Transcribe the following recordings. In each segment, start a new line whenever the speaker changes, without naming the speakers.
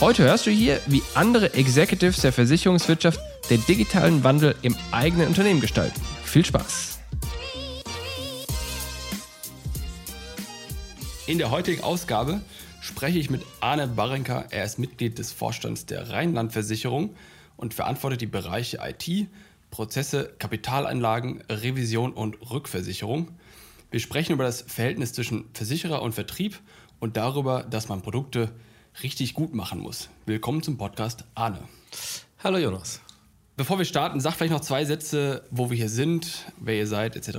Heute hörst du hier, wie andere Executives der Versicherungswirtschaft den digitalen Wandel im eigenen Unternehmen gestalten. Viel Spaß!
In der heutigen Ausgabe spreche ich mit Arne Barenka. Er ist Mitglied des Vorstands der Rheinland-Versicherung und verantwortet die Bereiche IT, Prozesse, Kapitalanlagen, Revision und Rückversicherung. Wir sprechen über das Verhältnis zwischen Versicherer und Vertrieb und darüber, dass man Produkte richtig gut machen muss. Willkommen zum Podcast Arne.
Hallo Jonas.
Bevor wir starten, sag vielleicht noch zwei Sätze, wo wir hier sind, wer ihr seid, etc.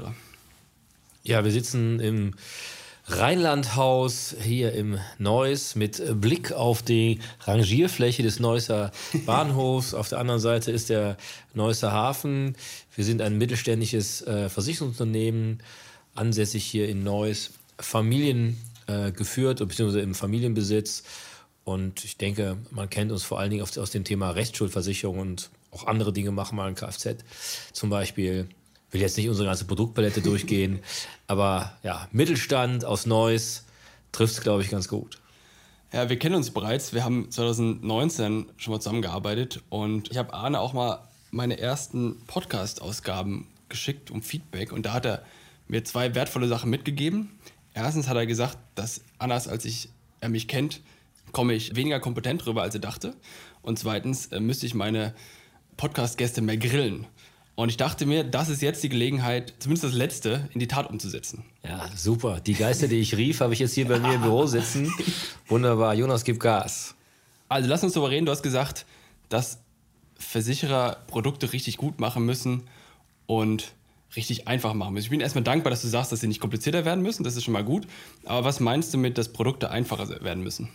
Ja, wir sitzen im Rheinlandhaus hier im Neuss mit Blick auf die Rangierfläche des Neusser Bahnhofs. auf der anderen Seite ist der Neusser Hafen. Wir sind ein mittelständisches äh, Versicherungsunternehmen, ansässig hier in Neuss, familiengeführt äh, bzw. im Familienbesitz und ich denke, man kennt uns vor allen Dingen aus dem Thema Rechtsschuldversicherung und auch andere Dinge machen mal ein Kfz. Zum Beispiel, will jetzt nicht unsere ganze Produktpalette durchgehen, aber ja, Mittelstand aus Neuss trifft es, glaube ich, ganz gut.
Ja, wir kennen uns bereits. Wir haben 2019 schon mal zusammengearbeitet und ich habe Arne auch mal meine ersten Podcast-Ausgaben geschickt um Feedback und da hat er mir zwei wertvolle Sachen mitgegeben. Erstens hat er gesagt, dass anders als ich, er mich kennt, komme ich weniger kompetent rüber, als er dachte. Und zweitens äh, müsste ich meine Podcast-Gäste mehr grillen. Und ich dachte mir, das ist jetzt die Gelegenheit, zumindest das Letzte, in die Tat umzusetzen.
Ja, super. Die Geister, die ich rief, habe ich jetzt hier bei mir im Büro sitzen. Wunderbar. Jonas, gib Gas.
Also lass uns darüber reden. Du hast gesagt, dass Versicherer Produkte richtig gut machen müssen und richtig einfach machen müssen. Ich bin erstmal dankbar, dass du sagst, dass sie nicht komplizierter werden müssen. Das ist schon mal gut. Aber was meinst du mit, dass Produkte einfacher werden müssen?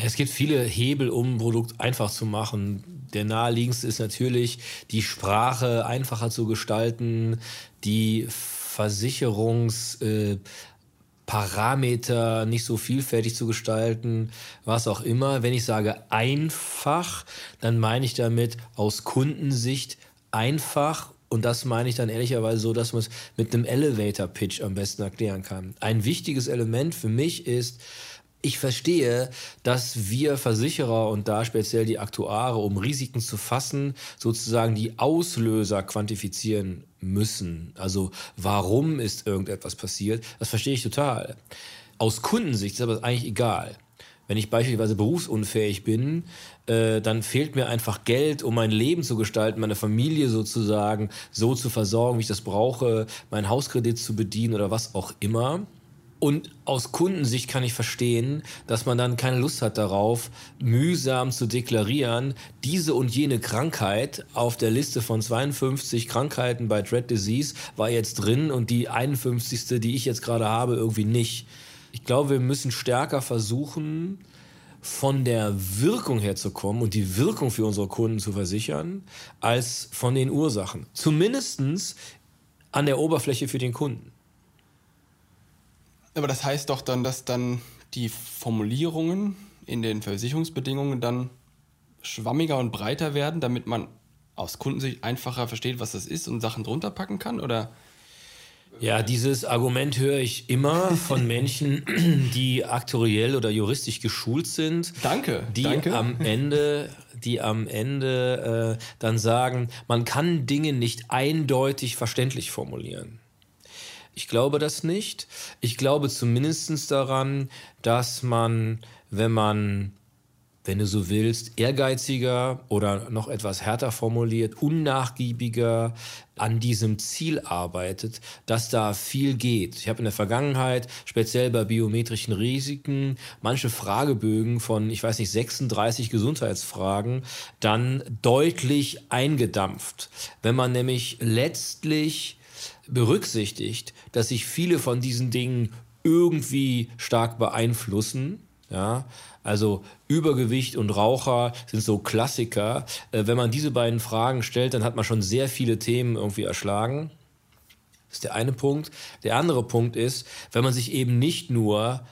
Es gibt viele Hebel, um ein Produkt einfach zu machen. Der naheliegendste ist natürlich, die Sprache einfacher zu gestalten, die Versicherungsparameter äh, nicht so vielfältig zu gestalten, was auch immer. Wenn ich sage einfach, dann meine ich damit aus Kundensicht einfach und das meine ich dann ehrlicherweise so, dass man es mit einem Elevator-Pitch am besten erklären kann. Ein wichtiges Element für mich ist, ich verstehe, dass wir Versicherer und da speziell die Aktuare, um Risiken zu fassen, sozusagen die Auslöser quantifizieren müssen. Also warum ist irgendetwas passiert? Das verstehe ich total. Aus Kundensicht ist aber eigentlich egal. Wenn ich beispielsweise berufsunfähig bin, äh, dann fehlt mir einfach Geld, um mein Leben zu gestalten, meine Familie sozusagen so zu versorgen, wie ich das brauche, meinen Hauskredit zu bedienen oder was auch immer und aus Kundensicht kann ich verstehen, dass man dann keine Lust hat darauf, mühsam zu deklarieren, diese und jene Krankheit auf der Liste von 52 Krankheiten bei Dread Disease war jetzt drin und die 51. die ich jetzt gerade habe, irgendwie nicht. Ich glaube, wir müssen stärker versuchen, von der Wirkung herzukommen und die Wirkung für unsere Kunden zu versichern, als von den Ursachen. Zumindest an der Oberfläche für den Kunden.
Aber das heißt doch dann, dass dann die Formulierungen in den Versicherungsbedingungen dann schwammiger und breiter werden, damit man aus Kundensicht einfacher versteht, was das ist und Sachen drunter packen kann? Oder?
Ja, dieses Argument höre ich immer von Menschen, die aktuariell oder juristisch geschult sind.
Danke.
Die
danke.
am Ende, die am Ende äh, dann sagen, man kann Dinge nicht eindeutig verständlich formulieren. Ich glaube das nicht. Ich glaube zumindest daran, dass man, wenn man wenn du so willst, ehrgeiziger oder noch etwas härter formuliert, unnachgiebiger an diesem Ziel arbeitet, dass da viel geht. Ich habe in der Vergangenheit, speziell bei biometrischen Risiken, manche Fragebögen von, ich weiß nicht, 36 Gesundheitsfragen dann deutlich eingedampft. Wenn man nämlich letztlich berücksichtigt, dass sich viele von diesen Dingen irgendwie stark beeinflussen, ja, also Übergewicht und Raucher sind so Klassiker. Äh, wenn man diese beiden Fragen stellt, dann hat man schon sehr viele Themen irgendwie erschlagen. Das ist der eine Punkt. Der andere Punkt ist, wenn man sich eben nicht nur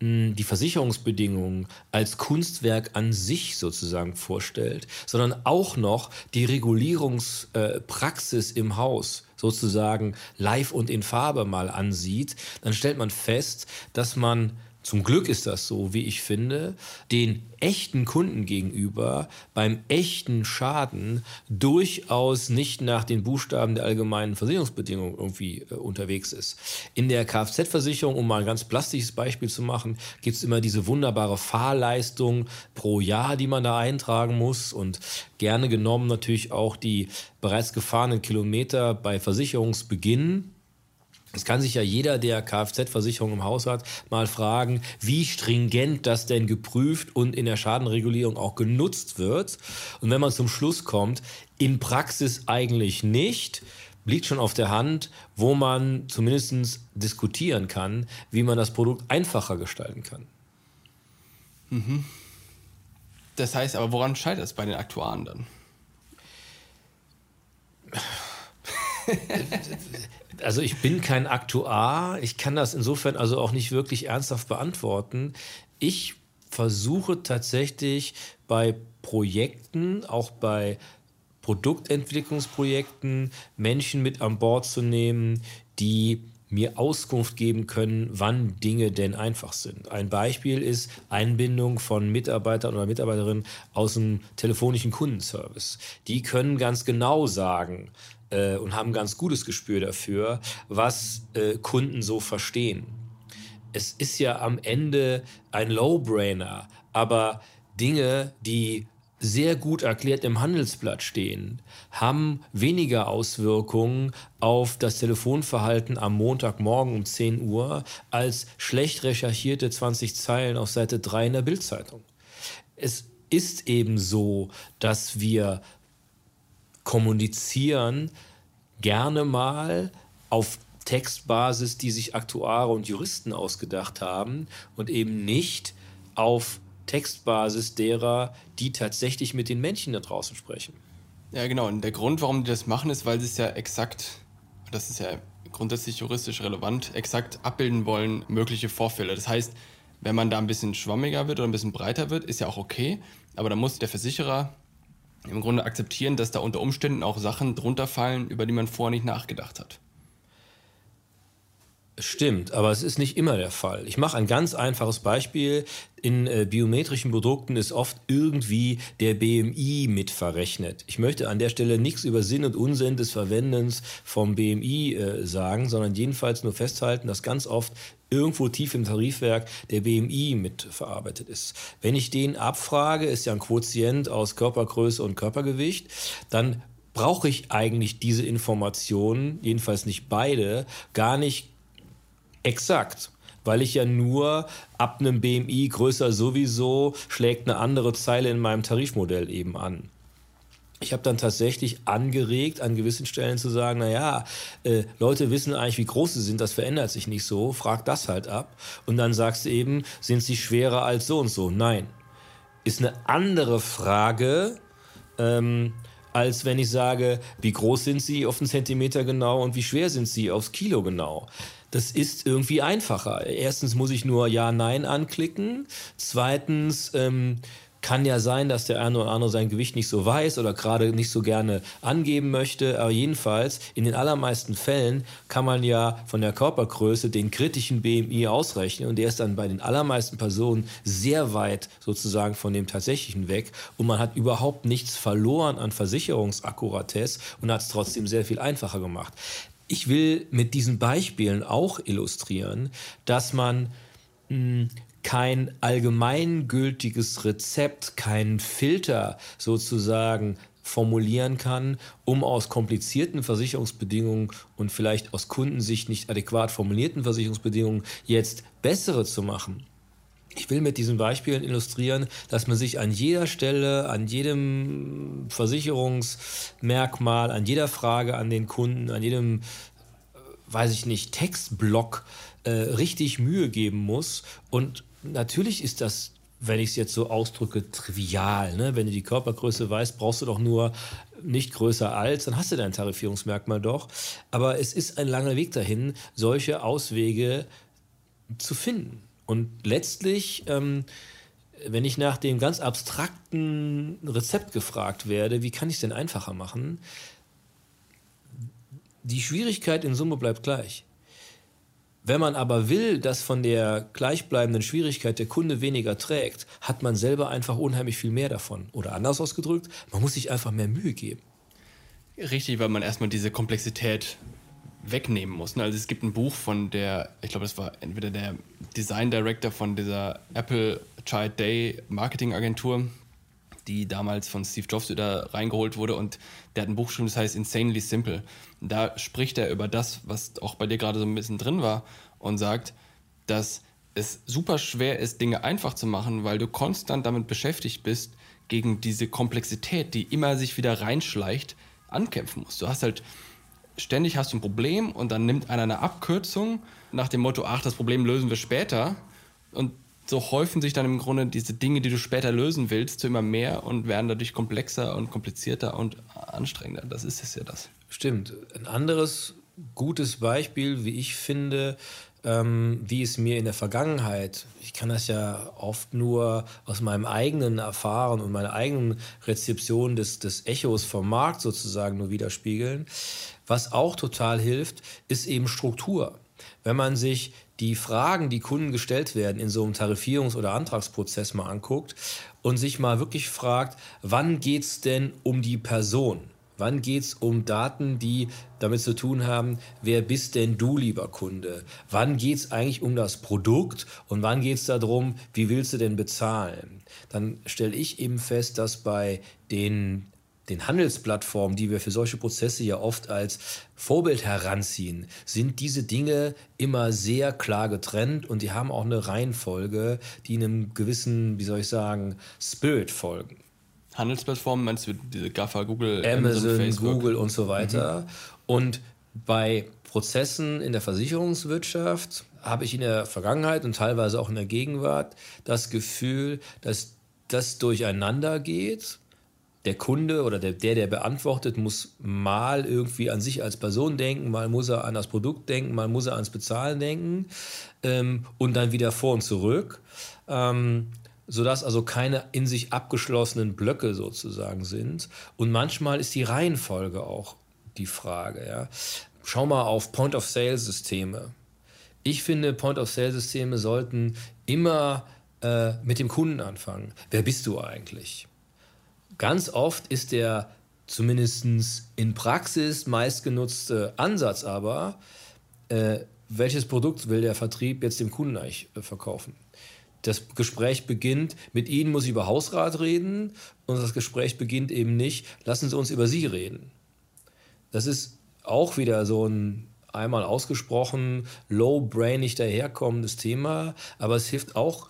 hm, die Versicherungsbedingungen als Kunstwerk an sich sozusagen vorstellt, sondern auch noch die Regulierungspraxis äh, im Haus sozusagen live und in Farbe mal ansieht, dann stellt man fest, dass man zum Glück ist das so, wie ich finde, den echten Kunden gegenüber beim echten Schaden durchaus nicht nach den Buchstaben der allgemeinen Versicherungsbedingungen irgendwie äh, unterwegs ist. In der Kfz-Versicherung, um mal ein ganz plastisches Beispiel zu machen, gibt es immer diese wunderbare Fahrleistung pro Jahr, die man da eintragen muss und gerne genommen natürlich auch die bereits gefahrenen Kilometer bei Versicherungsbeginn es kann sich ja jeder, der Kfz-Versicherung im Haus hat, mal fragen, wie stringent das denn geprüft und in der Schadenregulierung auch genutzt wird. Und wenn man zum Schluss kommt, in Praxis eigentlich nicht, liegt schon auf der Hand, wo man zumindest diskutieren kann, wie man das Produkt einfacher gestalten kann.
Mhm. Das heißt aber, woran scheitert es bei den Aktuaren dann?
Also ich bin kein Aktuar. Ich kann das insofern also auch nicht wirklich ernsthaft beantworten. Ich versuche tatsächlich bei Projekten, auch bei Produktentwicklungsprojekten, Menschen mit an Bord zu nehmen, die mir Auskunft geben können, wann Dinge denn einfach sind. Ein Beispiel ist Einbindung von Mitarbeitern oder Mitarbeiterinnen aus dem telefonischen Kundenservice. Die können ganz genau sagen, äh, und haben ganz gutes Gespür dafür, was äh, Kunden so verstehen. Es ist ja am Ende ein Low-Brainer, aber Dinge, die sehr gut erklärt im Handelsblatt stehen, haben weniger Auswirkungen auf das Telefonverhalten am Montagmorgen um 10 Uhr als schlecht recherchierte 20 Zeilen auf Seite 3 in der Bildzeitung. Es ist eben so, dass wir kommunizieren gerne mal auf Textbasis, die sich Aktuare und Juristen ausgedacht haben und eben nicht auf Textbasis derer, die tatsächlich mit den Menschen da draußen sprechen.
Ja, genau. Und der Grund, warum die das machen, ist, weil sie es ja exakt, das ist ja grundsätzlich juristisch relevant, exakt abbilden wollen, mögliche Vorfälle. Das heißt, wenn man da ein bisschen schwammiger wird oder ein bisschen breiter wird, ist ja auch okay. Aber dann muss der Versicherer im Grunde akzeptieren, dass da unter Umständen auch Sachen drunter fallen, über die man vorher nicht nachgedacht hat.
Stimmt, aber es ist nicht immer der Fall. Ich mache ein ganz einfaches Beispiel. In äh, biometrischen Produkten ist oft irgendwie der BMI mit verrechnet. Ich möchte an der Stelle nichts über Sinn und Unsinn des Verwendens vom BMI äh, sagen, sondern jedenfalls nur festhalten, dass ganz oft irgendwo tief im Tarifwerk der BMI mit verarbeitet ist. Wenn ich den abfrage, ist ja ein Quotient aus Körpergröße und Körpergewicht, dann brauche ich eigentlich diese Informationen, jedenfalls nicht beide, gar nicht exakt weil ich ja nur ab einem BMI größer sowieso schlägt eine andere Zeile in meinem Tarifmodell eben an. Ich habe dann tatsächlich angeregt, an gewissen Stellen zu sagen, naja, äh, Leute wissen eigentlich, wie groß sie sind, das verändert sich nicht so, frag das halt ab. Und dann sagst du eben, sind sie schwerer als so und so? Nein. Ist eine andere Frage, ähm, als wenn ich sage, wie groß sind sie auf einen Zentimeter genau und wie schwer sind sie aufs Kilo genau. Das ist irgendwie einfacher. Erstens muss ich nur Ja, Nein anklicken. Zweitens, ähm, kann ja sein, dass der eine oder andere sein Gewicht nicht so weiß oder gerade nicht so gerne angeben möchte. Aber jedenfalls, in den allermeisten Fällen kann man ja von der Körpergröße den kritischen BMI ausrechnen. Und der ist dann bei den allermeisten Personen sehr weit sozusagen von dem tatsächlichen weg. Und man hat überhaupt nichts verloren an Versicherungsakkuratesse und hat es trotzdem sehr viel einfacher gemacht. Ich will mit diesen Beispielen auch illustrieren, dass man hm, kein allgemeingültiges Rezept, kein Filter sozusagen formulieren kann, um aus komplizierten Versicherungsbedingungen und vielleicht aus Kundensicht nicht adäquat formulierten Versicherungsbedingungen jetzt bessere zu machen. Ich will mit diesen Beispielen illustrieren, dass man sich an jeder Stelle, an jedem Versicherungsmerkmal, an jeder Frage an den Kunden, an jedem, äh, weiß ich nicht, Textblock äh, richtig Mühe geben muss. Und natürlich ist das wenn ich es jetzt so ausdrücke, trivial. Ne? Wenn du die Körpergröße weißt, brauchst du doch nur nicht größer als, dann hast du dein Tarifierungsmerkmal doch. Aber es ist ein langer Weg dahin, solche Auswege zu finden. Und letztlich, ähm, wenn ich nach dem ganz abstrakten Rezept gefragt werde, wie kann ich es denn einfacher machen? Die Schwierigkeit in Summe bleibt gleich. Wenn man aber will, dass von der gleichbleibenden Schwierigkeit der Kunde weniger trägt, hat man selber einfach unheimlich viel mehr davon. Oder anders ausgedrückt, man muss sich einfach mehr Mühe geben.
Richtig, weil man erstmal diese Komplexität wegnehmen muss. Ne? Also es gibt ein Buch von der, ich glaube, das war entweder der Design Director von dieser Apple Child Day Marketing Agentur, die damals von Steve Jobs wieder reingeholt wurde und der hat ein Buch geschrieben, das heißt Insanely Simple. Da spricht er über das, was auch bei dir gerade so ein bisschen drin war und sagt, dass es super schwer ist, Dinge einfach zu machen, weil du konstant damit beschäftigt bist, gegen diese Komplexität, die immer sich wieder reinschleicht, ankämpfen musst. Du hast halt ständig hast du ein Problem und dann nimmt einer eine Abkürzung nach dem Motto, ach, das Problem lösen wir später. Und so häufen sich dann im Grunde diese Dinge, die du später lösen willst, zu immer mehr und werden dadurch komplexer und komplizierter und anstrengender. Das ist es ja das.
Stimmt. Ein anderes gutes Beispiel, wie ich finde, ähm, wie es mir in der Vergangenheit, ich kann das ja oft nur aus meinem eigenen Erfahren und meiner eigenen Rezeption des, des Echos vom Markt sozusagen nur widerspiegeln. Was auch total hilft, ist eben Struktur. Wenn man sich die Fragen, die Kunden gestellt werden in so einem Tarifierungs- oder Antragsprozess mal anguckt und sich mal wirklich fragt, wann geht es denn um die Person? Wann geht es um Daten, die damit zu tun haben, wer bist denn du, lieber Kunde? Wann geht es eigentlich um das Produkt und wann geht es darum, wie willst du denn bezahlen? Dann stelle ich eben fest, dass bei den den Handelsplattformen, die wir für solche Prozesse ja oft als Vorbild heranziehen, sind diese Dinge immer sehr klar getrennt und die haben auch eine Reihenfolge, die einem gewissen, wie soll ich sagen, Spirit folgen.
Handelsplattformen, meinst du diese GAFA, Google,
Amazon, Amazon Google und so weiter. Mhm. Und bei Prozessen in der Versicherungswirtschaft habe ich in der Vergangenheit und teilweise auch in der Gegenwart das Gefühl, dass das durcheinander geht der Kunde oder der, der, der beantwortet, muss mal irgendwie an sich als Person denken, mal muss er an das Produkt denken, mal muss er ans Bezahlen denken ähm, und dann wieder vor und zurück. Ähm, sodass also keine in sich abgeschlossenen Blöcke sozusagen sind. Und manchmal ist die Reihenfolge auch die Frage. Ja. Schau mal auf Point-of-Sale-Systeme. Ich finde, Point-of-Sale-Systeme sollten immer äh, mit dem Kunden anfangen. Wer bist du eigentlich? Ganz oft ist der zumindest in Praxis meistgenutzte Ansatz aber, äh, welches Produkt will der Vertrieb jetzt dem Kunden eigentlich äh, verkaufen? Das Gespräch beginnt, mit Ihnen muss ich über Hausrat reden und das Gespräch beginnt eben nicht, lassen Sie uns über Sie reden. Das ist auch wieder so ein einmal ausgesprochen low-brainig daherkommendes Thema, aber es hilft auch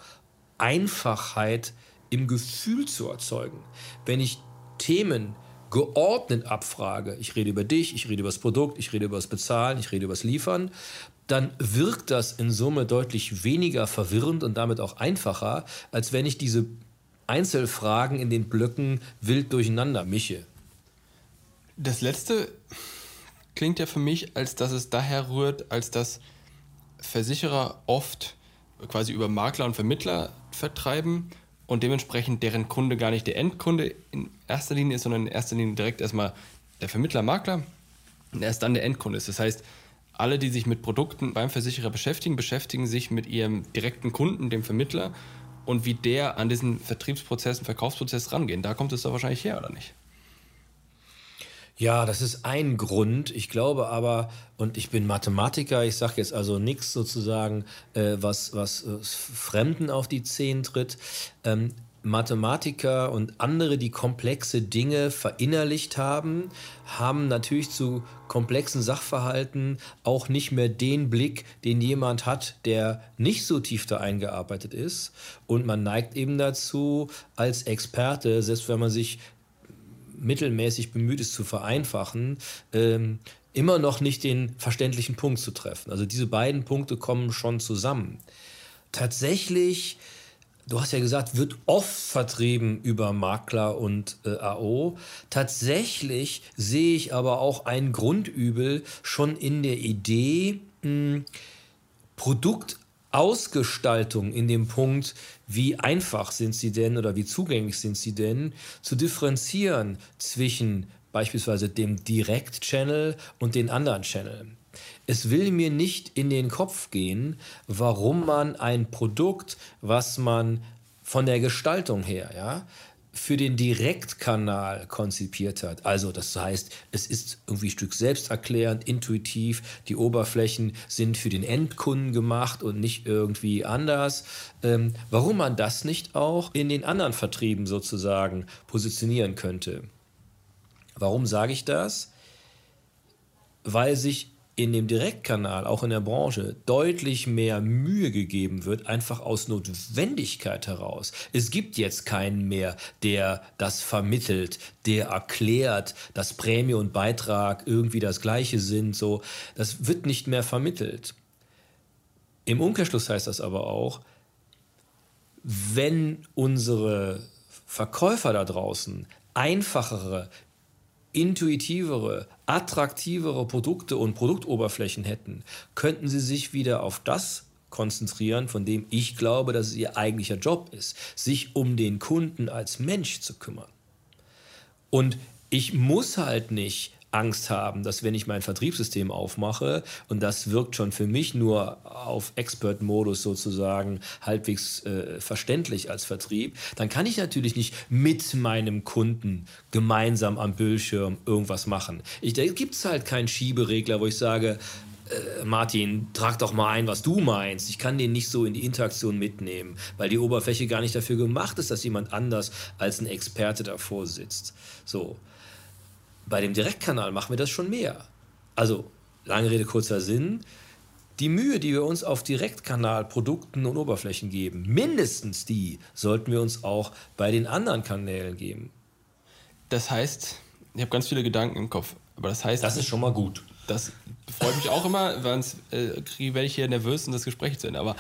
Einfachheit im Gefühl zu erzeugen. Wenn ich Themen geordnet abfrage, ich rede über dich, ich rede über das Produkt, ich rede über das Bezahlen, ich rede über das Liefern, dann wirkt das in Summe deutlich weniger verwirrend und damit auch einfacher, als wenn ich diese Einzelfragen in den Blöcken wild durcheinander mische.
Das letzte klingt ja für mich, als dass es daher rührt, als dass Versicherer oft quasi über Makler und Vermittler vertreiben und dementsprechend deren Kunde gar nicht der Endkunde in erster Linie ist, sondern in erster Linie direkt erstmal der Vermittler, Makler und erst dann der Endkunde ist. Das heißt, alle, die sich mit Produkten beim Versicherer beschäftigen, beschäftigen sich mit ihrem direkten Kunden, dem Vermittler und wie der an diesen Vertriebsprozess, Verkaufsprozess rangehen. Da kommt es doch wahrscheinlich her, oder nicht?
Ja, das ist ein Grund. Ich glaube aber, und ich bin Mathematiker, ich sage jetzt also nichts sozusagen, äh, was, was äh, Fremden auf die Zehen tritt. Ähm, Mathematiker und andere, die komplexe Dinge verinnerlicht haben, haben natürlich zu komplexen Sachverhalten auch nicht mehr den Blick, den jemand hat, der nicht so tief da eingearbeitet ist. Und man neigt eben dazu, als Experte, selbst wenn man sich mittelmäßig bemüht ist zu vereinfachen, ähm, immer noch nicht den verständlichen Punkt zu treffen. Also diese beiden Punkte kommen schon zusammen. Tatsächlich du hast ja gesagt, wird oft vertrieben über Makler und äh, AO. Tatsächlich sehe ich aber auch ein Grundübel schon in der Idee, mh, hm, Produktausgestaltung in dem Punkt, wie einfach sind sie denn oder wie zugänglich sind sie denn, zu differenzieren zwischen beispielsweise dem Direct-Channel und den anderen Channel. Es will mir nicht in den Kopf gehen, warum man ein Produkt, was man von der Gestaltung her, ja, für den Direktkanal konzipiert hat. Also das heißt, es ist irgendwie ein Stück selbsterklärend, intuitiv. Die Oberflächen sind für den Endkunden gemacht und nicht irgendwie anders. Ähm, warum man das nicht auch in den anderen Vertrieben sozusagen positionieren könnte? Warum sage ich das? Weil sich in dem Direktkanal, auch in der Branche, deutlich mehr Mühe gegeben wird, einfach aus Notwendigkeit heraus. Es gibt jetzt keinen mehr, der das vermittelt, der erklärt, dass Prämie und Beitrag irgendwie das gleiche sind. So, das wird nicht mehr vermittelt. Im Umkehrschluss heißt das aber auch, wenn unsere Verkäufer da draußen einfachere, intuitivere, attraktivere Produkte und Produktoberflächen hätten, könnten sie sich wieder auf das konzentrieren, von dem ich glaube, dass es ihr eigentlicher Job ist, sich um den Kunden als Mensch zu kümmern. Und ich muss halt nicht Angst haben, dass wenn ich mein Vertriebssystem aufmache und das wirkt schon für mich nur auf Expert-Modus sozusagen halbwegs äh, verständlich als Vertrieb, dann kann ich natürlich nicht mit meinem Kunden gemeinsam am Bildschirm irgendwas machen. Ich, da gibt es halt keinen Schieberegler, wo ich sage, äh, Martin, trag doch mal ein, was du meinst. Ich kann den nicht so in die Interaktion mitnehmen, weil die Oberfläche gar nicht dafür gemacht ist, dass jemand anders als ein Experte davor sitzt. So. Bei dem Direktkanal machen wir das schon mehr. Also, lange Rede, kurzer Sinn. Die Mühe, die wir uns auf Direktkanalprodukten und Oberflächen geben, mindestens die sollten wir uns auch bei den anderen Kanälen geben.
Das heißt, ich habe ganz viele Gedanken im Kopf, aber das heißt.
Das ist schon mal gut.
Das freut mich auch immer, sonst äh, werde ich hier nervös, um das Gespräch zu Ende. Aber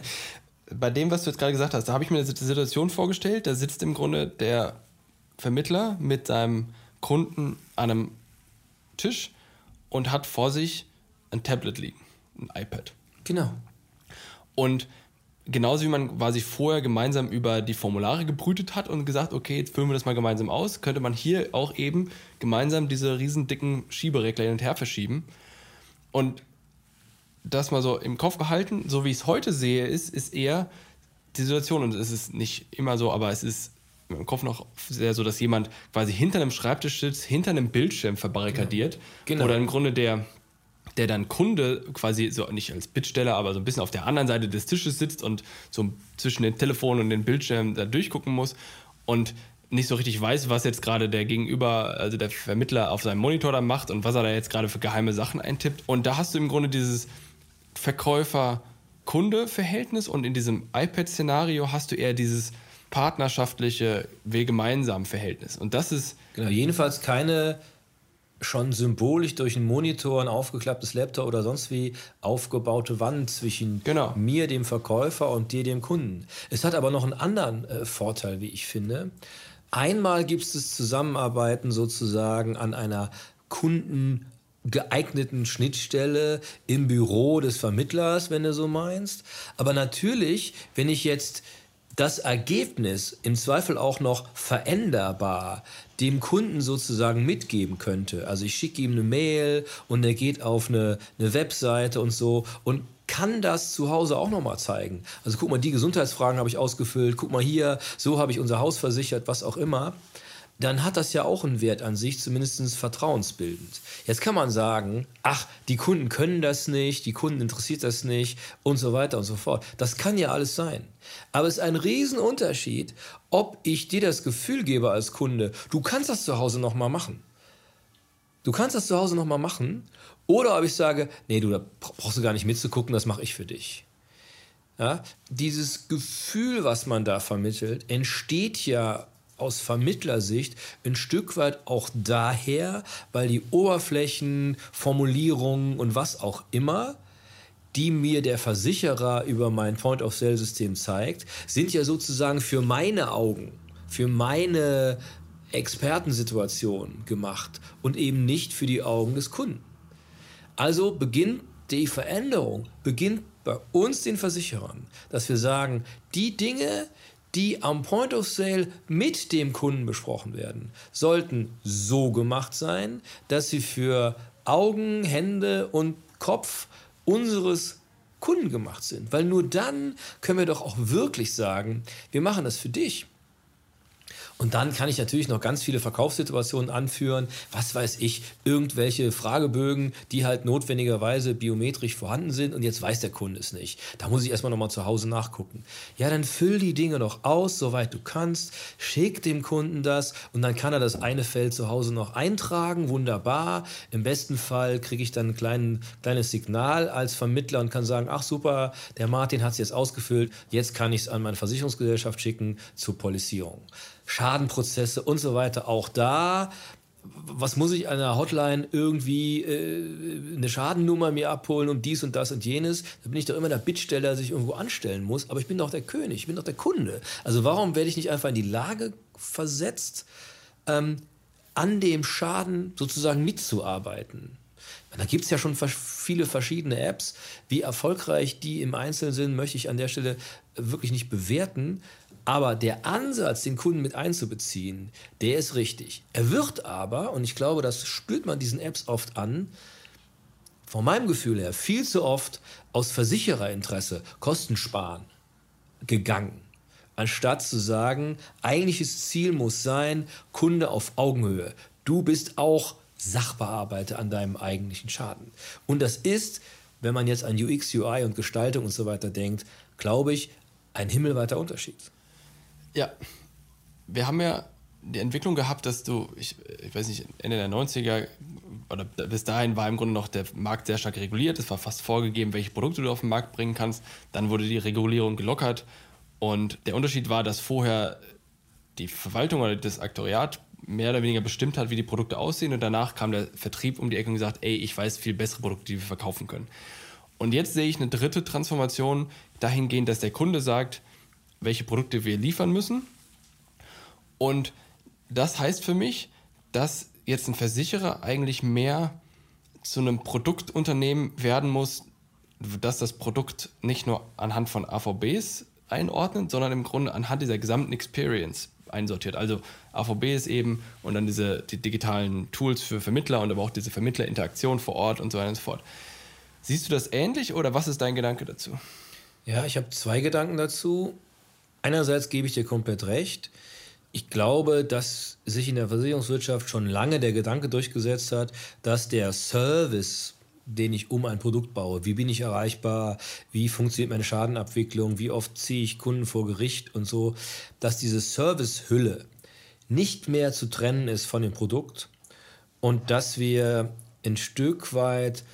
bei dem, was du jetzt gerade gesagt hast, da habe ich mir eine Situation vorgestellt, da sitzt im Grunde der Vermittler mit seinem Kunden an einem Tisch und hat vor sich ein Tablet liegen, ein iPad.
Genau.
Und genauso wie man quasi vorher gemeinsam über die Formulare gebrütet hat und gesagt, okay, jetzt füllen wir das mal gemeinsam aus, könnte man hier auch eben gemeinsam diese riesen dicken Schieberegler hin und her verschieben. Und das mal so im Kopf gehalten, so wie ich es heute sehe, ist, ist eher die Situation, und es ist nicht immer so, aber es ist im Kopf noch sehr so, dass jemand quasi hinter einem Schreibtisch sitzt, hinter einem Bildschirm verbarrikadiert. Ja, genau. Oder im Grunde der, der dann Kunde quasi so nicht als Bittsteller, aber so ein bisschen auf der anderen Seite des Tisches sitzt und so zwischen den Telefon und den Bildschirmen da durchgucken muss und nicht so richtig weiß, was jetzt gerade der Gegenüber, also der Vermittler auf seinem Monitor da macht und was er da jetzt gerade für geheime Sachen eintippt. Und da hast du im Grunde dieses Verkäufer-Kunde-Verhältnis und in diesem iPad-Szenario hast du eher dieses partnerschaftliche, wir gemeinsam Verhältnis. Und das ist.
Genau, jedenfalls keine schon symbolisch durch einen Monitor, ein aufgeklapptes Laptop oder sonst wie aufgebaute Wand zwischen genau. mir, dem Verkäufer, und dir, dem Kunden. Es hat aber noch einen anderen äh, Vorteil, wie ich finde. Einmal gibt es das Zusammenarbeiten sozusagen an einer Kunden geeigneten Schnittstelle im Büro des Vermittlers, wenn du so meinst. Aber natürlich, wenn ich jetzt das Ergebnis im Zweifel auch noch veränderbar dem Kunden sozusagen mitgeben könnte. Also ich schicke ihm eine Mail und er geht auf eine, eine Webseite und so und kann das zu Hause auch nochmal zeigen. Also guck mal, die Gesundheitsfragen habe ich ausgefüllt, guck mal hier, so habe ich unser Haus versichert, was auch immer. Dann hat das ja auch einen Wert an sich, zumindest vertrauensbildend. Jetzt kann man sagen, ach, die Kunden können das nicht, die Kunden interessiert das nicht und so weiter und so fort. Das kann ja alles sein. Aber es ist ein Riesenunterschied, ob ich dir das Gefühl gebe als Kunde, du kannst das zu Hause nochmal machen. Du kannst das zu Hause nochmal machen. Oder ob ich sage, nee, du, da brauchst du gar nicht mitzugucken, das mache ich für dich. Ja, dieses Gefühl, was man da vermittelt, entsteht ja aus Vermittlersicht ein Stück weit auch daher, weil die Oberflächen, Formulierungen und was auch immer, die mir der Versicherer über mein Point-of-Sale-System zeigt, sind ja sozusagen für meine Augen, für meine Expertensituation gemacht und eben nicht für die Augen des Kunden. Also beginnt die Veränderung, beginnt bei uns den Versicherern, dass wir sagen, die Dinge, die am Point of Sale mit dem Kunden besprochen werden, sollten so gemacht sein, dass sie für Augen, Hände und Kopf unseres Kunden gemacht sind. Weil nur dann können wir doch auch wirklich sagen, wir machen das für dich. Und dann kann ich natürlich noch ganz viele Verkaufssituationen anführen. Was weiß ich, irgendwelche Fragebögen, die halt notwendigerweise biometrisch vorhanden sind und jetzt weiß der Kunde es nicht. Da muss ich erstmal nochmal zu Hause nachgucken. Ja, dann füll die Dinge noch aus, soweit du kannst. Schick dem Kunden das und dann kann er das eine Feld zu Hause noch eintragen. Wunderbar. Im besten Fall kriege ich dann ein klein, kleines Signal als Vermittler und kann sagen, ach super, der Martin hat es jetzt ausgefüllt. Jetzt kann ich es an meine Versicherungsgesellschaft schicken zur Polizierung. Schadenprozesse und so weiter. Auch da, was muss ich an der Hotline irgendwie äh, eine Schadennummer mir abholen und dies und das und jenes? Da bin ich doch immer der Bittsteller, der sich irgendwo anstellen muss. Aber ich bin doch der König, ich bin doch der Kunde. Also warum werde ich nicht einfach in die Lage versetzt, ähm, an dem Schaden sozusagen mitzuarbeiten? Da gibt es ja schon viele verschiedene Apps. Wie erfolgreich die im Einzelnen sind, möchte ich an der Stelle wirklich nicht bewerten. Aber der Ansatz, den Kunden mit einzubeziehen, der ist richtig. Er wird aber, und ich glaube, das spürt man diesen Apps oft an, von meinem Gefühl her viel zu oft aus Versichererinteresse Kosten sparen gegangen. Anstatt zu sagen, eigentliches Ziel muss sein, Kunde auf Augenhöhe. Du bist auch Sachbearbeiter an deinem eigentlichen Schaden. Und das ist, wenn man jetzt an UX, UI und Gestaltung und so weiter denkt, glaube ich, ein himmelweiter Unterschied.
Ja, wir haben ja die Entwicklung gehabt, dass du, ich, ich weiß nicht, Ende der 90er oder bis dahin war im Grunde noch der Markt sehr stark reguliert. Es war fast vorgegeben, welche Produkte du auf den Markt bringen kannst. Dann wurde die Regulierung gelockert. Und der Unterschied war, dass vorher die Verwaltung oder das Aktoriat mehr oder weniger bestimmt hat, wie die Produkte aussehen. Und danach kam der Vertrieb um die Ecke und gesagt, ey, ich weiß viel bessere Produkte, die wir verkaufen können. Und jetzt sehe ich eine dritte Transformation dahingehend, dass der Kunde sagt, welche Produkte wir liefern müssen. Und das heißt für mich, dass jetzt ein Versicherer eigentlich mehr zu einem Produktunternehmen werden muss, dass das Produkt nicht nur anhand von AVBs einordnet, sondern im Grunde anhand dieser gesamten Experience einsortiert. Also AVB ist eben und dann diese die digitalen Tools für Vermittler und aber auch diese Vermittlerinteraktion vor Ort und so weiter und so fort. Siehst du das ähnlich oder was ist dein Gedanke dazu?
Ja, ich habe zwei Gedanken dazu. Einerseits gebe ich dir komplett recht. Ich glaube, dass sich in der Versicherungswirtschaft schon lange der Gedanke durchgesetzt hat, dass der Service, den ich um ein Produkt baue, wie bin ich erreichbar, wie funktioniert meine Schadenabwicklung, wie oft ziehe ich Kunden vor Gericht und so, dass diese Servicehülle nicht mehr zu trennen ist von dem Produkt und dass wir ein Stück weit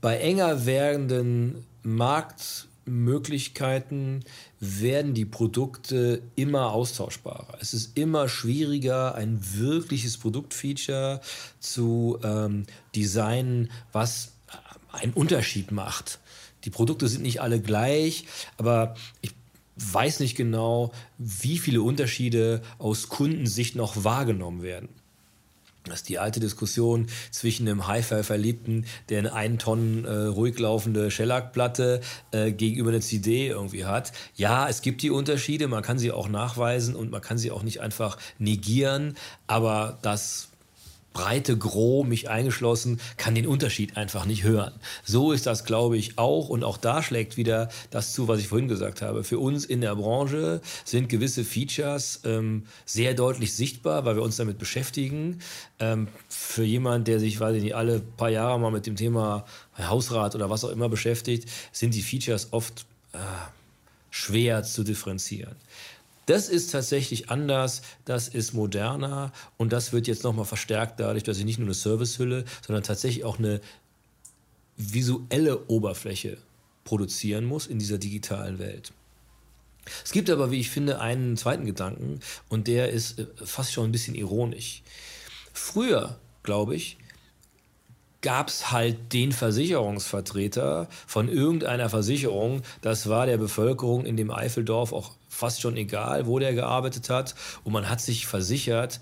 bei enger werdenden Markt Möglichkeiten werden die Produkte immer austauschbarer. Es ist immer schwieriger, ein wirkliches Produktfeature zu ähm, designen, was einen Unterschied macht. Die Produkte sind nicht alle gleich, aber ich weiß nicht genau, wie viele Unterschiede aus Kundensicht noch wahrgenommen werden. Das ist die alte Diskussion zwischen einem Hi-Fi-Verliebten, der eine 1 Tonnen äh, ruhig laufende Shellac-Platte äh, gegenüber einer CD irgendwie hat. Ja, es gibt die Unterschiede, man kann sie auch nachweisen und man kann sie auch nicht einfach negieren, aber das breite Gros, mich eingeschlossen, kann den Unterschied einfach nicht hören. So ist das, glaube ich, auch. Und auch da schlägt wieder das zu, was ich vorhin gesagt habe. Für uns in der Branche sind gewisse Features ähm, sehr deutlich sichtbar, weil wir uns damit beschäftigen. Ähm, für jemand, der sich, weiß ich nicht, alle paar Jahre mal mit dem Thema Hausrat oder was auch immer beschäftigt, sind die Features oft äh, schwer zu differenzieren. Das ist tatsächlich anders, das ist moderner und das wird jetzt nochmal verstärkt dadurch, dass ich nicht nur eine Servicehülle, sondern tatsächlich auch eine visuelle Oberfläche produzieren muss in dieser digitalen Welt. Es gibt aber, wie ich finde, einen zweiten Gedanken und der ist äh, fast schon ein bisschen ironisch. Früher, glaube ich, gab es halt den Versicherungsvertreter von irgendeiner Versicherung. Das war der Bevölkerung in dem Eifeldorf auch fast schon egal, wo der gearbeitet hat. Und man hat sich versichert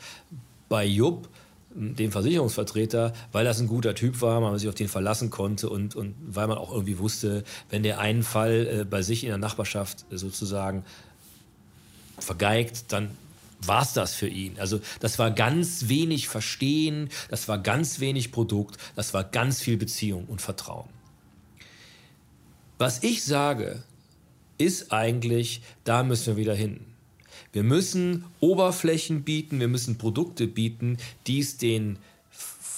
bei Jupp, dem Versicherungsvertreter, weil das ein guter Typ war, man sich auf den verlassen konnte und, und weil man auch irgendwie wusste, wenn der einen Fall äh, bei sich in der Nachbarschaft sozusagen vergeigt, dann war es das für ihn. Also das war ganz wenig Verstehen, das war ganz wenig Produkt, das war ganz viel Beziehung und Vertrauen. Was ich sage, ist eigentlich, da müssen wir wieder hin. Wir müssen Oberflächen bieten, wir müssen Produkte bieten, die es den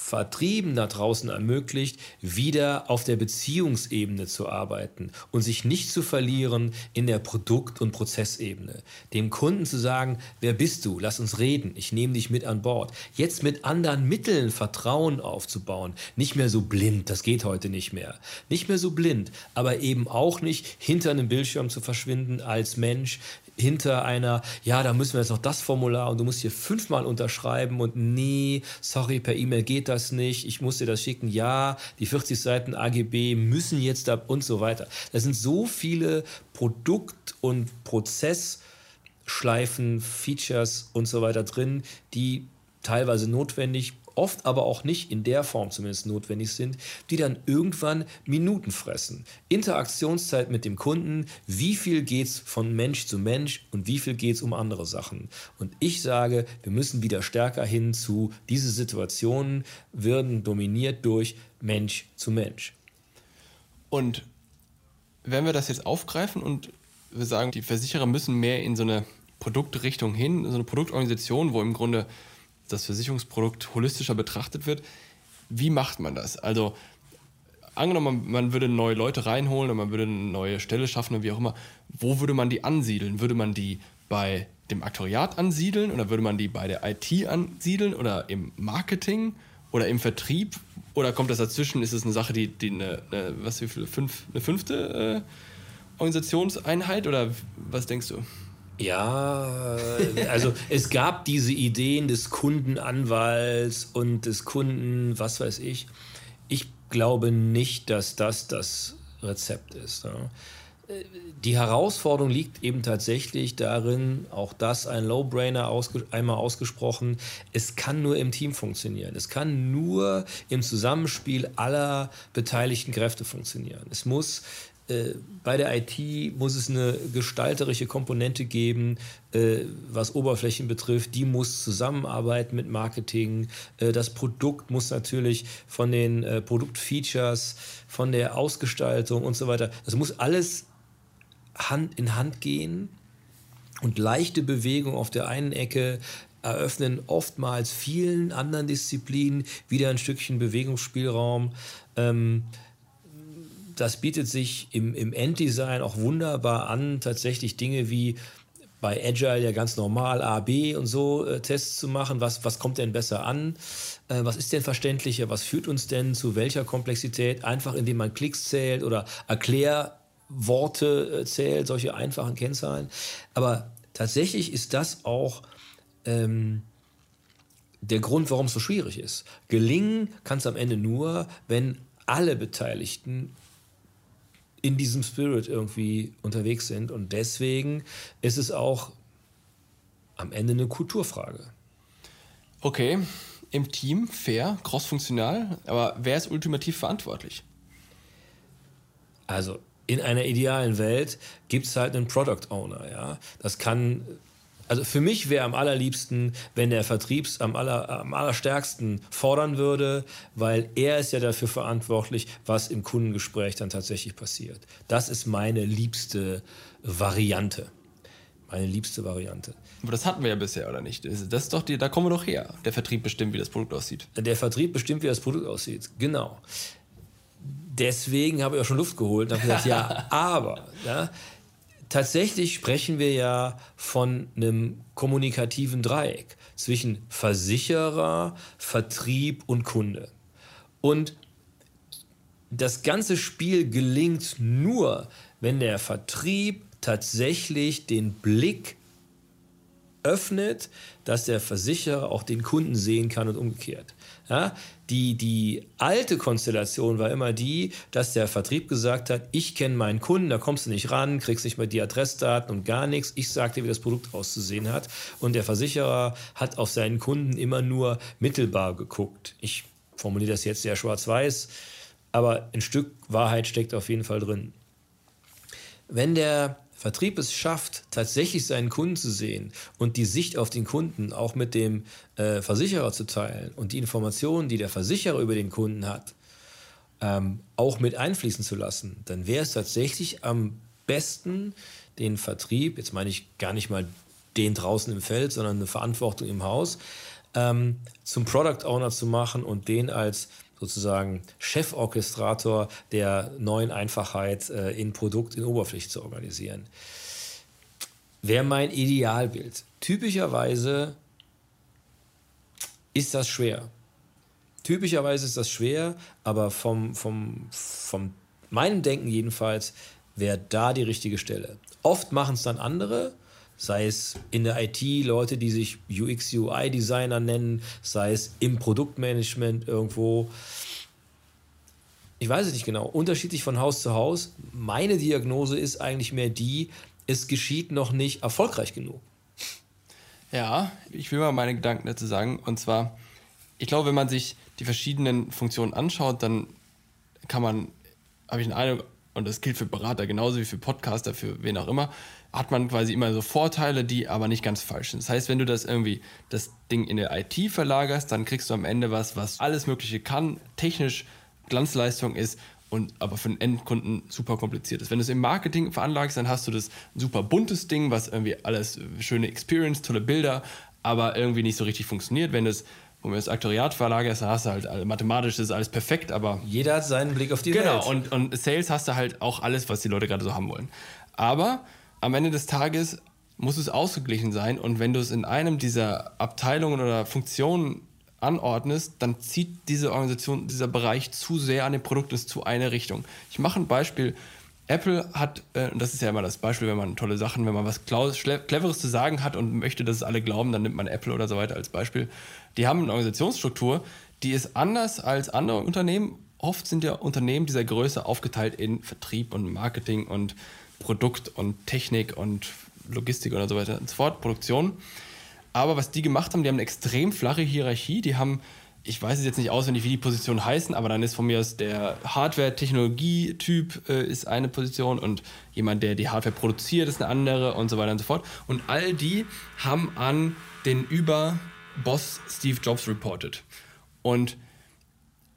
Vertrieben da draußen ermöglicht, wieder auf der Beziehungsebene zu arbeiten und sich nicht zu verlieren in der Produkt- und Prozessebene. Dem Kunden zu sagen, wer bist du? Lass uns reden. Ich nehme dich mit an Bord. Jetzt mit anderen Mitteln Vertrauen aufzubauen. Nicht mehr so blind. Das geht heute nicht mehr. Nicht mehr so blind, aber eben auch nicht hinter einem Bildschirm zu verschwinden als Mensch, hinter einer, ja, da müssen wir jetzt noch das Formular und du musst hier fünfmal unterschreiben und nee, sorry, per E-Mail geht das nicht, ich muss dir das schicken, ja, die 40 Seiten AGB müssen jetzt da und so weiter. Da sind so viele Produkt- und Prozessschleifen, Features und so weiter drin, die teilweise notwendig, oft aber auch nicht in der Form zumindest notwendig sind, die dann irgendwann Minuten fressen. Interaktionszeit mit dem Kunden, wie viel geht es von Mensch zu Mensch und wie viel geht es um andere Sachen. Und ich sage, wir müssen wieder stärker hin zu, diese Situationen werden dominiert durch Mensch zu Mensch.
Und wenn wir das jetzt aufgreifen und wir sagen, die Versicherer müssen mehr in so eine Produktrichtung hin, so eine Produktorganisation, wo im Grunde das Versicherungsprodukt holistischer betrachtet wird. Wie macht man das? Also angenommen, man würde neue Leute reinholen und man würde eine neue Stelle schaffen oder wie auch immer, wo würde man die ansiedeln? Würde man die bei dem Aktoriat ansiedeln oder würde man die bei der IT ansiedeln oder im Marketing oder im Vertrieb? Oder kommt das dazwischen? Ist es eine Sache, die, die eine, eine was wie viele, fünf, eine fünfte äh, Organisationseinheit oder was denkst du?
Ja, also es gab diese Ideen des Kundenanwalts und des Kunden, was weiß ich. Ich glaube nicht, dass das das Rezept ist. Ja. Die Herausforderung liegt eben tatsächlich darin, auch das ein Low-Brainer ausge einmal ausgesprochen, es kann nur im Team funktionieren. Es kann nur im Zusammenspiel aller beteiligten Kräfte funktionieren. Es muss äh, bei der IT muss es eine gestalterische Komponente geben, äh, was Oberflächen betrifft. Die muss zusammenarbeiten mit Marketing. Äh, das Produkt muss natürlich von den äh, Produktfeatures, von der Ausgestaltung und so weiter, das muss alles Hand in Hand gehen. Und leichte Bewegung auf der einen Ecke eröffnen oftmals vielen anderen Disziplinen wieder ein Stückchen Bewegungsspielraum. Ähm, das bietet sich im, im Enddesign auch wunderbar an, tatsächlich Dinge wie bei Agile ja ganz normal A, B und so äh, Tests zu machen. Was, was kommt denn besser an? Äh, was ist denn verständlicher? Was führt uns denn zu welcher Komplexität? Einfach indem man Klicks zählt oder Erklärworte äh, zählt, solche einfachen Kennzahlen. Aber tatsächlich ist das auch ähm, der Grund, warum es so schwierig ist. Gelingen kann es am Ende nur, wenn alle Beteiligten in diesem Spirit irgendwie unterwegs sind. Und deswegen ist es auch am Ende eine Kulturfrage.
Okay, im Team, fair, crossfunktional, aber wer ist ultimativ verantwortlich?
Also in einer idealen Welt gibt es halt einen Product Owner, ja. Das kann Also für mich wäre am allerliebsten, wenn der Vertriebs am, aller, am allerstärksten fordern würde, weil er ist ja dafür verantwortlich, was im Kundengespräch dann tatsächlich passiert. Das ist meine liebste Variante. Meine liebste Variante.
Aber das hatten wir ja bisher, oder nicht? Das ist doch die, da kommen wir doch her. Der Vertrieb bestimmt, wie das Produkt aussieht.
Der Vertrieb bestimmt, wie das Produkt aussieht. Genau. Deswegen habe ich auch schon Luft geholt und habe gesagt, ja, aber. Ja, tatsächlich sprechen wir ja von einem kommunikativen Dreieck zwischen Versicherer, Vertrieb und Kunde. Und das ganze Spiel gelingt nur, wenn der Vertrieb tatsächlich den Blick öffnet, dass der Versicherer auch den Kunden sehen kann und umgekehrt. Ja, die, die alte Konstellation war immer die, dass der Vertrieb gesagt hat, ich kenne meinen Kunden, da kommst du nicht ran, kriegst nicht mehr die Adressdaten und gar nichts. Ich sage dir, wie das Produkt auszusehen hat. Und der Versicherer hat auf seinen Kunden immer nur mittelbar geguckt. Ich formuliere das jetzt sehr schwarz-weiß, aber ein Stück Wahrheit steckt auf jeden Fall drin. Wenn der Vertrieb es schafft, tatsächlich seinen Kunden zu sehen und die Sicht auf den Kunden auch mit dem äh, Versicherer zu teilen und die Informationen, die der Versicherer über den Kunden hat, ähm, auch mit einfließen zu lassen, dann wäre es tatsächlich am besten, den Vertrieb, jetzt meine ich gar nicht mal den draußen im Feld, sondern eine Verantwortung im Haus, ähm, zum Product Owner zu machen und den als sozusagen Cheforchestrator der neuen Einfachheit äh, in Produkt, in Oberfläche zu organisieren. Wäre mein Idealbild. Typischerweise ist das schwer. Typischerweise ist das schwer, aber vom, vom, vom meinem Denken jedenfalls wäre da die richtige Stelle. Oft machen es dann andere, sei es in der IT Leute, die sich UX, UI Designer nennen, sei es im Produktmanagement irgendwo. Ich weiß es nicht genau, unterschiedlich von Haus zu Haus. Meine Diagnose ist eigentlich mehr die, es geschieht noch nicht erfolgreich genug.
Ja, ich will mal meine Gedanken dazu sagen. Und zwar, ich glaube, wenn man sich die verschiedenen Funktionen anschaut, dann kann man, habe ich den Eindruck, und das gilt für Berater genauso wie für Podcaster, für wen auch immer, hat man quasi immer so Vorteile, die aber nicht ganz falsch sind. Das heißt, wenn du das irgendwie, das Ding in der IT verlagerst, dann kriegst du am Ende was, was alles Mögliche kann, technisch Glanzleistung ist und aber für den Endkunden super kompliziert ist. Wenn du es im Marketing veranlagst, dann hast du das super buntes Ding, was irgendwie alles schöne Experience, tolle Bilder, aber irgendwie nicht so richtig funktioniert. Wenn du es wo man das Aktoriat verlagerst, dann hast du halt mathematisch ist alles perfekt, aber
jeder hat seinen Blick auf die
genau,
Welt.
Genau und, und Sales hast du halt auch alles, was die Leute gerade so haben wollen. Aber am Ende des Tages muss es ausgeglichen sein und wenn du es in einem dieser Abteilungen oder Funktionen anordnest, dann zieht diese Organisation, dieser Bereich zu sehr an dem Produkt ist zu einer Richtung. Ich mache ein Beispiel. Apple hat, äh, und das ist ja immer das Beispiel, wenn man tolle Sachen, wenn man was Cleveres zu sagen hat und möchte, dass es alle glauben, dann nimmt man Apple oder so weiter als Beispiel. Die haben eine Organisationsstruktur, die ist anders als andere Unternehmen. Oft sind ja Unternehmen dieser Größe aufgeteilt in Vertrieb und Marketing und Produkt und Technik und Logistik und so weiter und so fort, Produktion. Aber was die gemacht haben, die haben eine extrem flache Hierarchie. Die haben, ich weiß es jetzt nicht auswendig, wie die Positionen heißen, aber dann ist von mir aus der Hardware-Technologie-Typ äh, ist eine Position und jemand, der die Hardware produziert, ist eine andere und so weiter und so fort. Und all die haben an den Überboss Steve Jobs reported. Und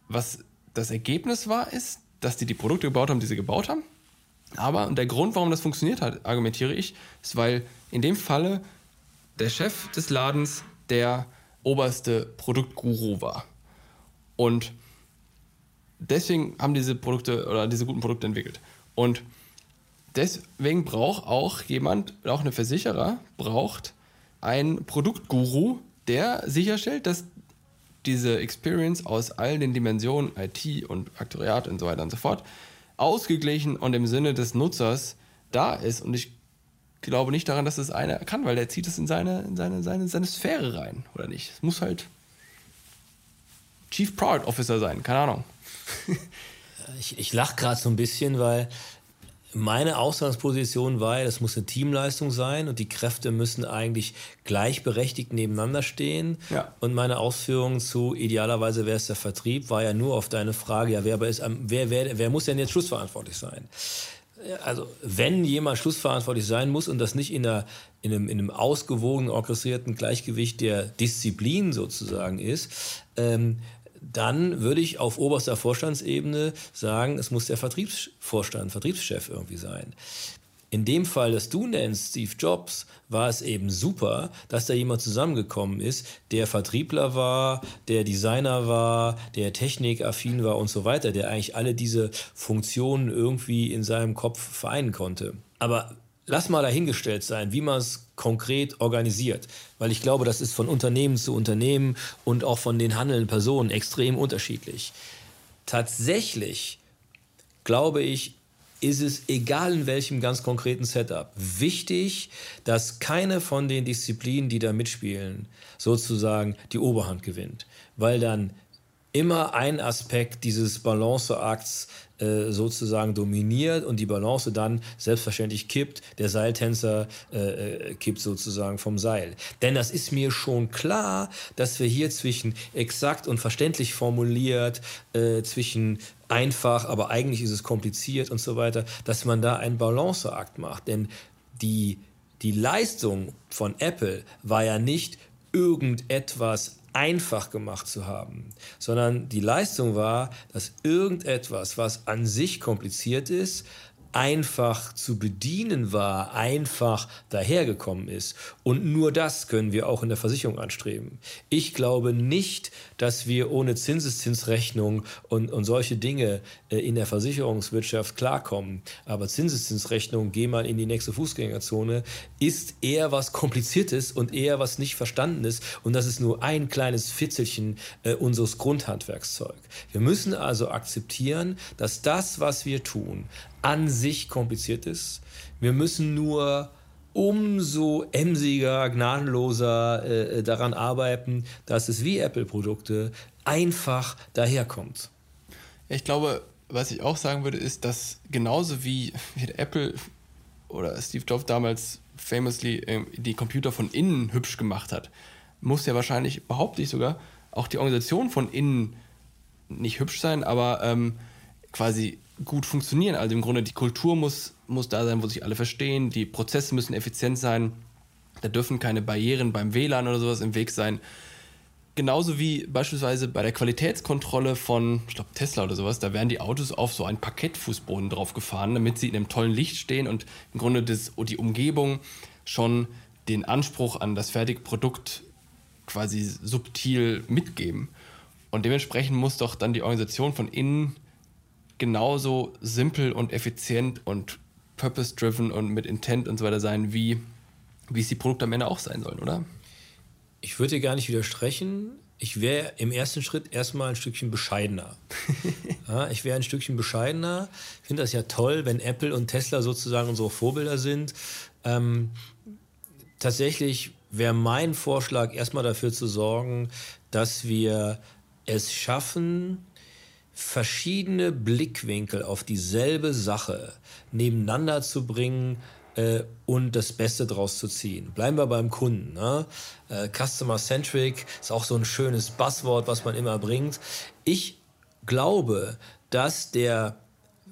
was das Ergebnis war, ist, dass die die Produkte gebaut haben, die sie gebaut haben. Aber der Grund, warum das funktioniert hat, argumentiere ich, ist, weil in dem Falle der Chef des Ladens der oberste Produktguru war. Und deswegen haben diese Produkte oder diese guten Produkte entwickelt. Und deswegen braucht auch jemand, auch eine Versicherer, braucht einen Produktguru, der sicherstellt, dass diese Experience aus all den Dimensionen IT und Aktoriat und so weiter und so fort ausgeglichen und im Sinne des Nutzers da ist. Und ich glaube nicht daran, dass es einer kann, weil der zieht es in seine, in seine, seine, seine Sphäre rein, oder nicht? Es muss halt Chief Product Officer sein, keine Ahnung.
ich ich lache gerade so ein bisschen, weil meine Ausgangsposition war, das muss eine Teamleistung sein und die Kräfte müssen eigentlich gleichberechtigt nebeneinander stehen.
Ja.
Und meine Ausführungen zu idealerweise wäre es der Vertrieb, war ja nur auf deine Frage, ja, wer, aber ist, wer, wer, wer muss denn jetzt schlussverantwortlich sein? also wenn jemand schlussverantwortlich sein muss und das nicht in, einer, in, einem, in einem ausgewogenen, orchestrierten Gleichgewicht der Disziplin sozusagen ist, ähm, dann würde ich auf oberster Vorstandsebene sagen, es muss der Vertriebsvorstand, Vertriebschef irgendwie sein. In dem Fall, das du nennst, Steve Jobs, war es eben super, dass da jemand zusammengekommen ist, der Vertriebler war, der Designer war, der technikaffin war und so weiter, der eigentlich alle diese Funktionen irgendwie in seinem Kopf vereinen konnte. Aber lass mal dahingestellt sein, wie man es konkret organisiert, weil ich glaube, das ist von Unternehmen zu Unternehmen und auch von den handelnden Personen extrem unterschiedlich. Tatsächlich glaube ich, ist es egal in welchem ganz konkreten Setup. Wichtig, dass keine von den Disziplinen, die da mitspielen, sozusagen die Oberhand gewinnt, weil dann immer ein Aspekt dieses Balanceakts äh, sozusagen dominiert und die Balance dann selbstverständlich kippt. Der Seiltänzer äh, äh, kippt sozusagen vom Seil. Denn das ist mir schon klar, dass wir hier zwischen exakt und verständlich formuliert, äh, zwischen einfach, aber eigentlich ist es kompliziert und so weiter, dass man da einen Balanceakt macht. Denn die, die Leistung von Apple war ja nicht irgendetwas einfach gemacht zu haben, sondern die Leistung war, dass irgendetwas, was an sich kompliziert ist, einfach zu bedienen war, einfach dahergekommen ist. Und nur das können wir auch in der Versicherung anstreben. Ich glaube nicht, dass wir ohne Zinseszinsrechnung und, und solche Dinge äh, in der Versicherungswirtschaft klarkommen. Aber Zinseszinsrechnung, geh mal in die nächste Fußgängerzone, ist eher was Kompliziertes und eher was nicht Verstandenes. Und das ist nur ein kleines Fitzelchen äh, unseres Grundhandwerkszeug. Wir müssen also akzeptieren, dass das, was wir tun, an sich kompliziert ist. Wir müssen nur umso emsiger, gnadenloser äh, daran arbeiten, dass es wie Apple-Produkte einfach daherkommt.
Ich glaube, was ich auch sagen würde, ist, dass genauso wie Apple oder Steve Jobs damals famously äh, die Computer von innen hübsch gemacht hat, muss ja wahrscheinlich, behaupte ich sogar, auch die Organisation von innen nicht hübsch sein, aber ähm, quasi gut funktionieren. Also im Grunde die Kultur muss, muss da sein, wo sich alle verstehen, die Prozesse müssen effizient sein, da dürfen keine Barrieren beim WLAN oder sowas im Weg sein. Genauso wie beispielsweise bei der Qualitätskontrolle von, ich glaube, Tesla oder sowas, da werden die Autos auf so einen Parkettfußboden drauf gefahren, damit sie in einem tollen Licht stehen und im Grunde das, die Umgebung schon den Anspruch an das fertige Produkt quasi subtil mitgeben. Und dementsprechend muss doch dann die Organisation von innen genauso simpel und effizient und purpose-driven und mit Intent und so weiter sein, wie, wie es die Produkte am Ende auch sein sollen, oder?
Ich würde dir gar nicht widersprechen. Ich wäre im ersten Schritt erstmal ein Stückchen bescheidener. ja, ich wäre ein Stückchen bescheidener. Ich finde das ja toll, wenn Apple und Tesla sozusagen unsere Vorbilder sind. Ähm, tatsächlich wäre mein Vorschlag, erstmal dafür zu sorgen, dass wir es schaffen, verschiedene Blickwinkel auf dieselbe Sache nebeneinander zu bringen äh, und das Beste draus zu ziehen. Bleiben wir beim Kunden. Ne? Äh, Customer Centric ist auch so ein schönes Buzzword, was man immer bringt. Ich glaube, dass der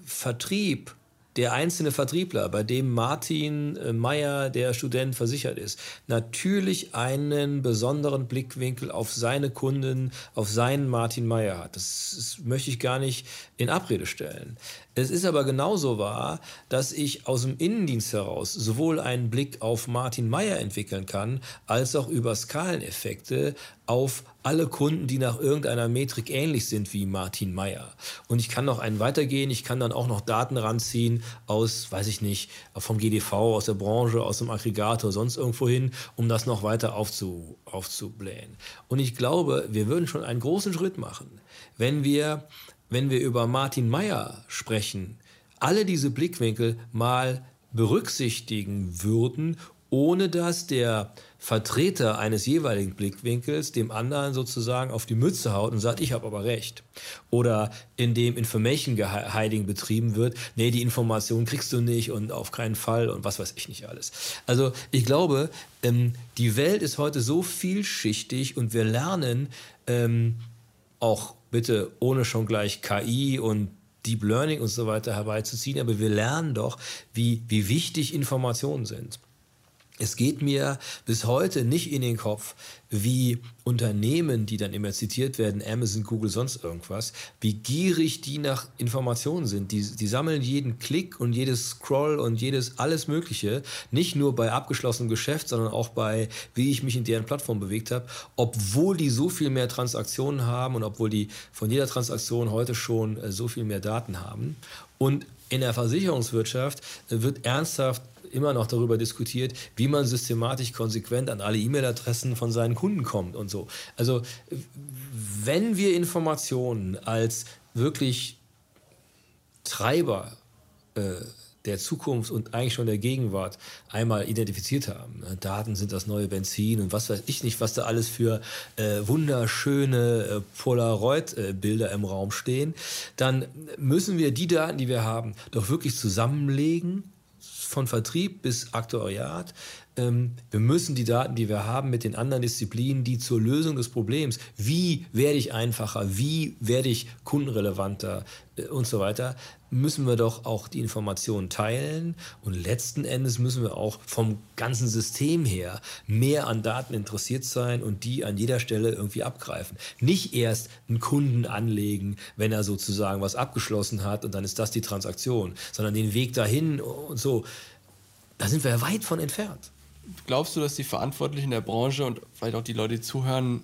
Vertrieb der einzelne Vertriebler, bei dem Martin äh, Meyer, der Student, versichert ist, natürlich einen besonderen Blickwinkel auf seine Kunden, auf seinen Martin Meyer hat. Das, das möchte ich gar nicht in Abrede stellen. Es ist aber genauso wahr, dass ich aus dem Innendienst heraus sowohl einen Blick auf Martin Meyer entwickeln kann, als auch über Skaleneffekte auf alle Kunden, die nach irgendeiner Metrik ähnlich sind wie Martin Meyer. Und ich kann noch einen weitergehen, ich kann dann auch noch Daten ranziehen aus, weiß ich nicht, vom GDV, aus der Branche, aus dem Aggregator, sonst irgendwo hin, um das noch weiter aufzu, aufzublähen. Und ich glaube, wir würden schon einen großen Schritt machen, wenn wir wenn wir über Martin Meyer sprechen, alle diese Blickwinkel mal berücksichtigen würden, ohne dass der Vertreter eines jeweiligen Blickwinkels dem anderen sozusagen auf die Mütze haut und sagt, ich habe aber recht. Oder indem Information Hiding betrieben wird, nee, die Information kriegst du nicht und auf keinen Fall und was weiß ich nicht alles. Also ich glaube, ähm, die Welt ist heute so vielschichtig und wir lernen ähm, auch bitte ohne schon gleich KI und Deep Learning und so weiter herbeizuziehen, aber wir lernen doch, wie, wie wichtig Informationen sind. Es geht mir bis heute nicht in den Kopf, wie Unternehmen, die dann immer zitiert werden, Amazon, Google, sonst irgendwas, wie gierig die nach Informationen sind. Die, die sammeln jeden Klick und jedes Scroll und jedes alles Mögliche, nicht nur bei abgeschlossenem Geschäft, sondern auch bei, wie ich mich in deren Plattform bewegt habe, obwohl die so viel mehr Transaktionen haben und obwohl die von jeder Transaktion heute schon äh, so viel mehr Daten haben. Und in der Versicherungswirtschaft äh, wird ernsthaft immer noch darüber diskutiert, wie man systematisch konsequent an alle E-Mail-Adressen von seinen Kunden kommt und so. Also wenn wir Informationen als wirklich Treiber äh, der Zukunft und eigentlich schon der Gegenwart einmal identifiziert haben. Ne? Daten sind das neue Benzin und was weiß ich nicht, was da alles für äh, wunderschöne äh, Polaroid-Bilder im Raum stehen. Dann müssen wir die Daten, die wir haben, doch wirklich zusammenlegen von Vertrieb bis Aktuariat. Ähm, wir müssen die Daten, die wir haben, mit den anderen Disziplinen, die zur Lösung des Problems, wie werde ich einfacher, wie werde ich kundenrelevanter äh, und so weiter, müssen wir doch auch die Informationen teilen und letzten Endes müssen wir auch vom ganzen System her mehr an Daten interessiert sein und die an jeder Stelle irgendwie abgreifen. Nicht erst einen Kunden anlegen, wenn er sozusagen was abgeschlossen hat und dann ist das die Transaktion, sondern den Weg dahin und so. Da sind wir weit von entfernt.
Glaubst du, dass die Verantwortlichen der Branche und vielleicht auch die Leute, die zuhören,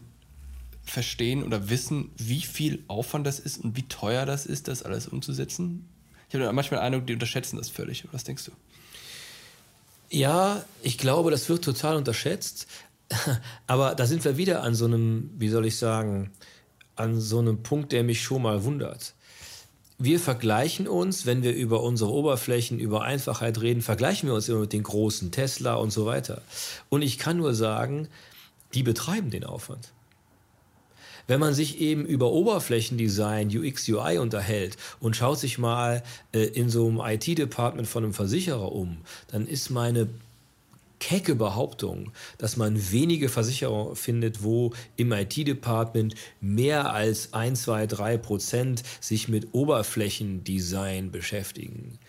verstehen oder wissen, wie viel Aufwand das ist und wie teuer das ist, das alles umzusetzen? Ich habe manchmal den Eindruck, die unterschätzen das völlig. Was denkst du?
Ja, ich glaube, das wird total unterschätzt. Aber da sind wir wieder an so einem, wie soll ich sagen, an so einem Punkt, der mich schon mal wundert. Wir vergleichen uns, wenn wir über unsere Oberflächen, über Einfachheit reden, vergleichen wir uns immer mit den großen Tesla und so weiter. Und ich kann nur sagen, die betreiben den Aufwand. Wenn man sich eben über Oberflächendesign, UX, UI unterhält und schaut sich mal äh, in so einem IT-Department von einem Versicherer um, dann ist meine kecke Behauptung, dass man wenige Versicherer findet, wo im IT-Department mehr als 1, 2, 3 Prozent sich mit Oberflächendesign beschäftigen.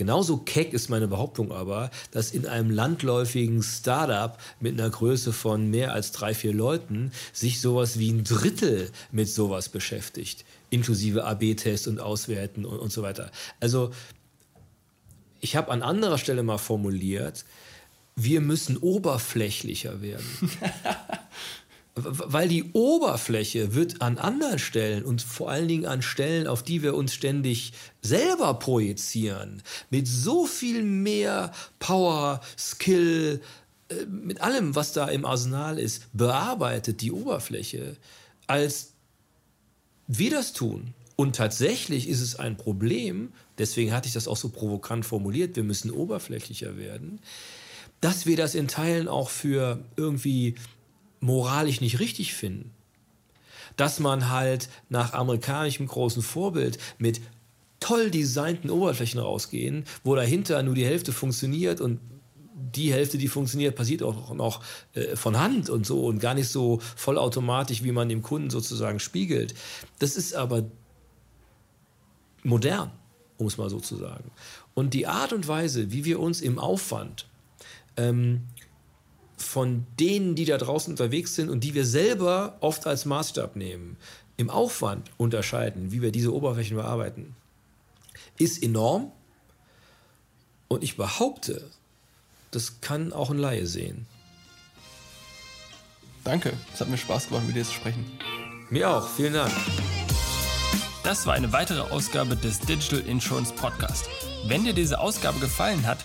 Genauso keck ist meine Behauptung aber, dass in einem landläufigen Startup mit einer Größe von mehr als drei, vier Leuten sich sowas wie ein Drittel mit sowas beschäftigt, inklusive AB-Test und Auswerten und, und so weiter. Also ich habe an anderer Stelle mal formuliert, wir müssen oberflächlicher werden. weil die Oberfläche wird an anderen Stellen und vor allen Dingen an Stellen, auf die wir uns ständig selber projizieren, mit so viel mehr Power, Skill, äh, mit allem, was da im Arsenal ist, bearbeitet die Oberfläche, als wir das tun. Und tatsächlich ist es ein Problem, deswegen hatte ich das auch so provokant formuliert, wir müssen oberflächlicher werden, dass wir das in Teilen auch für irgendwie moralisch nicht richtig finden. Dass man halt nach amerikanischem großen Vorbild mit toll designten Oberflächen rausgehen, wo dahinter nur die Hälfte funktioniert und die Hälfte, die funktioniert, passiert auch noch äh, von Hand und so und gar nicht so vollautomatisch, wie man dem Kunden sozusagen spiegelt. Das ist aber modern, um es mal so zu sagen. Und die Art und Weise, wie wir uns im Aufwand ähm, von denen, die da draußen unterwegs sind und die wir selber oft als Maßstab nehmen, im Aufwand unterscheiden, wie wir diese Oberflächen bearbeiten, ist enorm. Und ich behaupte, das kann auch ein Laie sehen.
Danke, es hat mir Spaß gemacht, mit dir zu sprechen.
Mir auch, vielen Dank.
Das war eine weitere Ausgabe des Digital Insurance Podcast. Wenn dir diese Ausgabe gefallen hat,